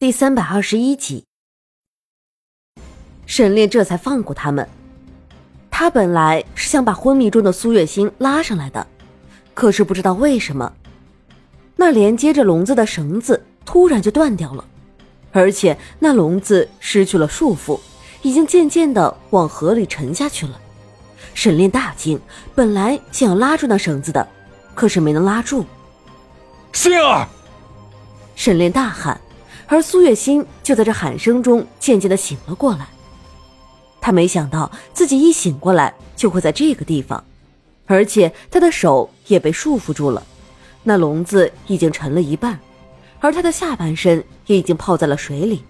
第三百二十一集，沈炼这才放过他们。他本来是想把昏迷中的苏月心拉上来的，可是不知道为什么，那连接着笼子的绳子突然就断掉了，而且那笼子失去了束缚，已经渐渐的往河里沉下去了。沈炼大惊，本来想要拉住那绳子的，可是没能拉住。心儿！沈炼大喊。而苏月心就在这喊声中渐渐的醒了过来。他没想到自己一醒过来就会在这个地方，而且他的手也被束缚住了，那笼子已经沉了一半，而他的下半身也已经泡在了水里。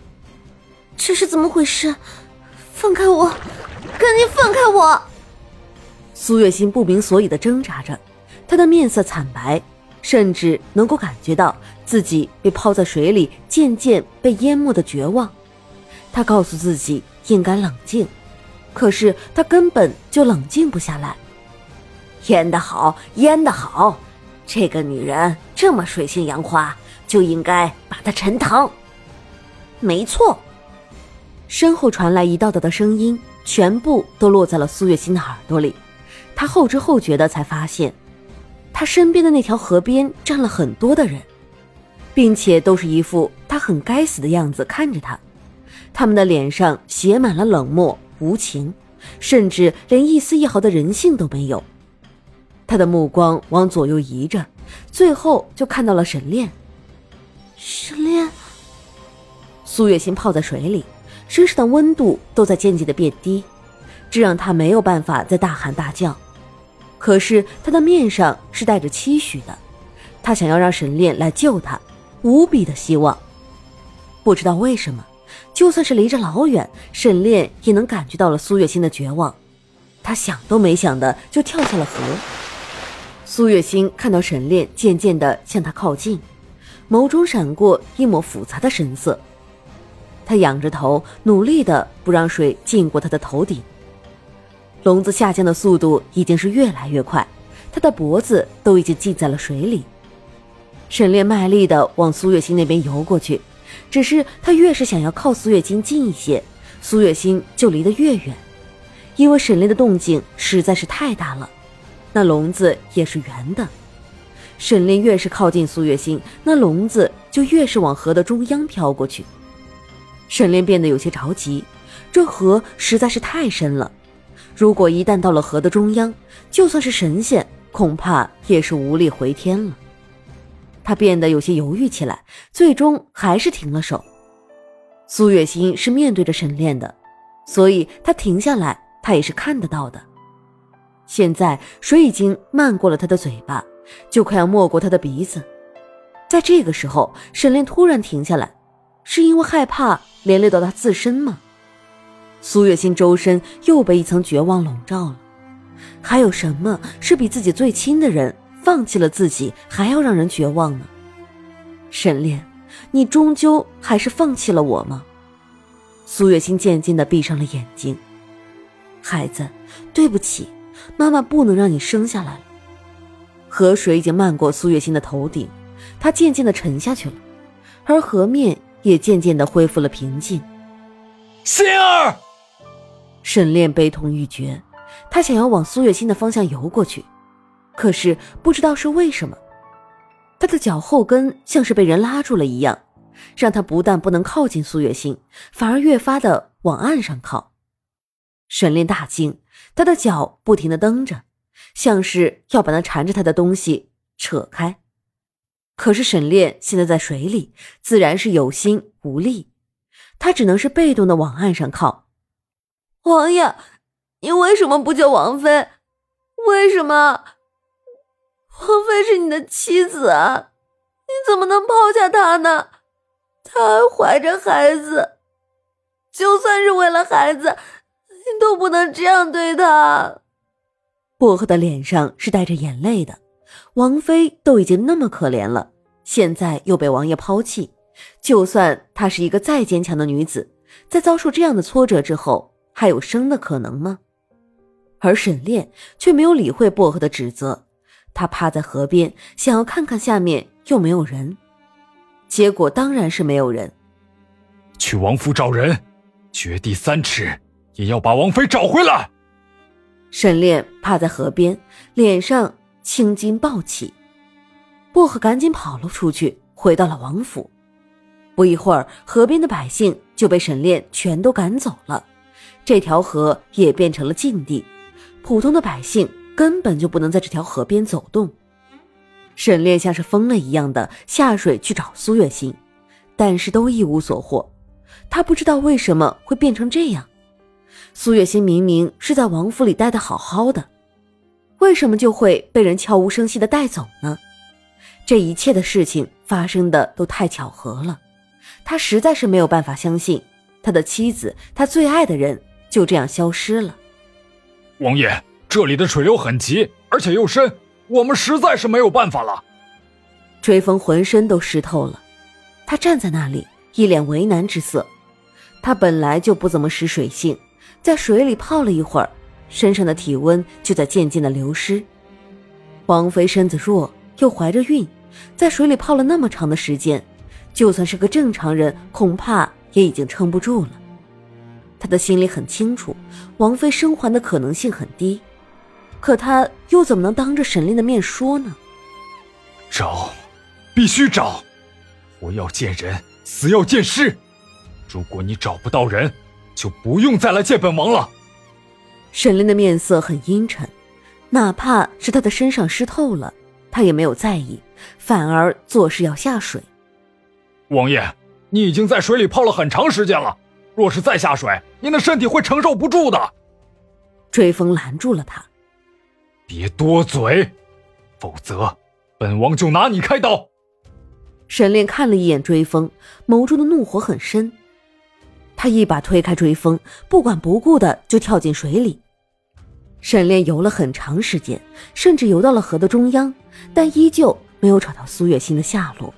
这是怎么回事？放开我！赶紧放开我！苏月心不明所以的挣扎着，她的面色惨白。甚至能够感觉到自己被泡在水里，渐渐被淹没的绝望。他告诉自己应该冷静，可是他根本就冷静不下来。淹得好，淹得好！这个女人这么水性杨花，就应该把她沉塘。没错。身后传来一道道的声音，全部都落在了苏月心的耳朵里。他后知后觉的才发现。他身边的那条河边站了很多的人，并且都是一副他很该死的样子看着他，他们的脸上写满了冷漠无情，甚至连一丝一毫的人性都没有。他的目光往左右移着，最后就看到了沈炼。沈炼，苏月心泡在水里，身上的温度都在渐渐的变低，这让他没有办法再大喊大叫。可是他的面上是带着期许的，他想要让沈炼来救他，无比的希望。不知道为什么，就算是离着老远，沈炼也能感觉到了苏月心的绝望。他想都没想的就跳下了河。苏月心看到沈炼渐渐的向他靠近，眸中闪过一抹复杂的神色。他仰着头，努力的不让水浸过他的头顶。笼子下降的速度已经是越来越快，他的脖子都已经浸在了水里。沈炼卖力的往苏月心那边游过去，只是他越是想要靠苏月心近一些，苏月心就离得越远，因为沈炼的动静实在是太大了。那笼子也是圆的，沈炼越是靠近苏月心，那笼子就越是往河的中央飘过去。沈炼变得有些着急，这河实在是太深了。如果一旦到了河的中央，就算是神仙，恐怕也是无力回天了。他变得有些犹豫起来，最终还是停了手。苏月心是面对着沈炼的，所以他停下来，他也是看得到的。现在水已经漫过了他的嘴巴，就快要没过他的鼻子。在这个时候，沈炼突然停下来，是因为害怕连累到他自身吗？苏月心周身又被一层绝望笼罩了，还有什么是比自己最亲的人放弃了自己还要让人绝望呢？沈炼，你终究还是放弃了我吗？苏月心渐渐的闭上了眼睛。孩子，对不起，妈妈不能让你生下来了。河水已经漫过苏月心的头顶，她渐渐的沉下去了，而河面也渐渐的恢复了平静。心儿。沈炼悲痛欲绝，他想要往苏月心的方向游过去，可是不知道是为什么，他的脚后跟像是被人拉住了一样，让他不但不能靠近苏月心，反而越发的往岸上靠。沈炼大惊，他的脚不停的蹬着，像是要把那缠着他的东西扯开。可是沈炼现在在水里，自然是有心无力，他只能是被动的往岸上靠。王爷，你为什么不救王妃？为什么？王妃是你的妻子啊，你怎么能抛下她呢？她还怀着孩子，就算是为了孩子，你都不能这样对她。薄荷的脸上是带着眼泪的。王妃都已经那么可怜了，现在又被王爷抛弃，就算她是一个再坚强的女子，在遭受这样的挫折之后。还有生的可能吗？而沈炼却没有理会薄荷的指责，他趴在河边，想要看看下面有没有人。结果当然是没有人。去王府找人，掘地三尺，也要把王妃找回来。沈炼趴在河边，脸上青筋暴起。薄荷赶紧跑了出去，回到了王府。不一会儿，河边的百姓就被沈炼全都赶走了，这条河也变成了禁地，普通的百姓根本就不能在这条河边走动。沈炼像是疯了一样的下水去找苏月心，但是都一无所获。他不知道为什么会变成这样。苏月心明明是在王府里待的好好的，为什么就会被人悄无声息的带走呢？这一切的事情发生的都太巧合了，他实在是没有办法相信他的妻子，他最爱的人就这样消失了。王爷，这里的水流很急，而且又深，我们实在是没有办法了。追风浑身都湿透了，他站在那里，一脸为难之色。他本来就不怎么识水性，在水里泡了一会儿，身上的体温就在渐渐的流失。王妃身子弱，又怀着孕。在水里泡了那么长的时间，就算是个正常人，恐怕也已经撑不住了。他的心里很清楚，王妃生还的可能性很低，可他又怎么能当着沈炼的面说呢？找，必须找！活要见人，死要见尸。如果你找不到人，就不用再来见本王了。沈炼的面色很阴沉，哪怕是他的身上湿透了，他也没有在意。反而做事要下水，王爷，你已经在水里泡了很长时间了，若是再下水，您的身体会承受不住的。追风拦住了他，别多嘴，否则本王就拿你开刀。沈炼看了一眼追风，眸中的怒火很深，他一把推开追风，不管不顾的就跳进水里。沈炼游了很长时间，甚至游到了河的中央，但依旧。没有找到苏月心的下落，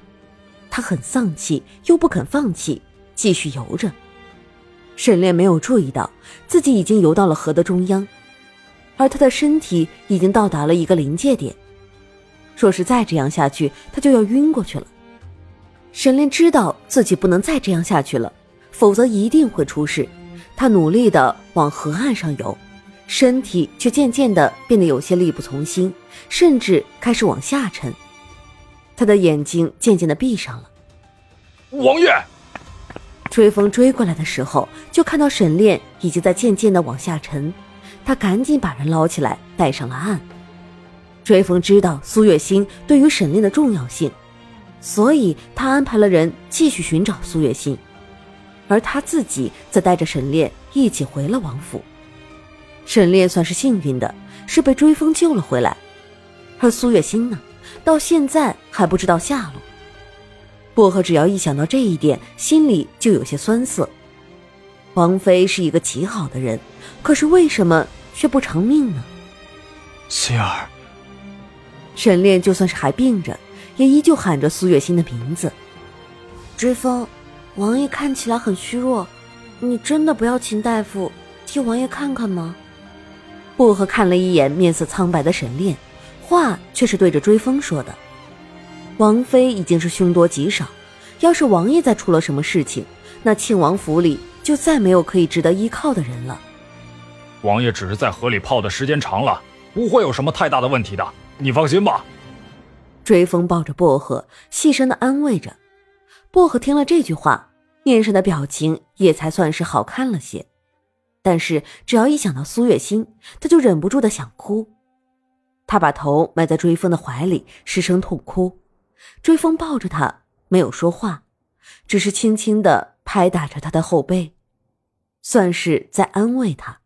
他很丧气，又不肯放弃，继续游着。沈炼没有注意到自己已经游到了河的中央，而他的身体已经到达了一个临界点。若是再这样下去，他就要晕过去了。沈炼知道自己不能再这样下去了，否则一定会出事。他努力的往河岸上游，身体却渐渐的变得有些力不从心，甚至开始往下沉。他的眼睛渐渐的闭上了。王爷，追风追过来的时候，就看到沈炼已经在渐渐的往下沉，他赶紧把人捞起来带上了岸。追风知道苏月心对于沈炼的重要性，所以他安排了人继续寻找苏月心，而他自己则带着沈炼一起回了王府。沈炼算是幸运的，是被追风救了回来，而苏月心呢？到现在还不知道下落。薄荷只要一想到这一点，心里就有些酸涩。王妃是一个极好的人，可是为什么却不偿命呢？心儿，沈炼就算是还病着，也依旧喊着苏月心的名字。追风，王爷看起来很虚弱，你真的不要秦大夫替王爷看看吗？薄荷看了一眼面色苍白的沈炼。话却是对着追风说的。王妃已经是凶多吉少，要是王爷再出了什么事情，那庆王府里就再没有可以值得依靠的人了。王爷只是在河里泡的时间长了，不会有什么太大的问题的，你放心吧。追风抱着薄荷，细声的安慰着。薄荷听了这句话，面上的表情也才算是好看了些，但是只要一想到苏月心，他就忍不住的想哭。他把头埋在追风的怀里，失声痛哭。追风抱着他，没有说话，只是轻轻的拍打着他的后背，算是在安慰他。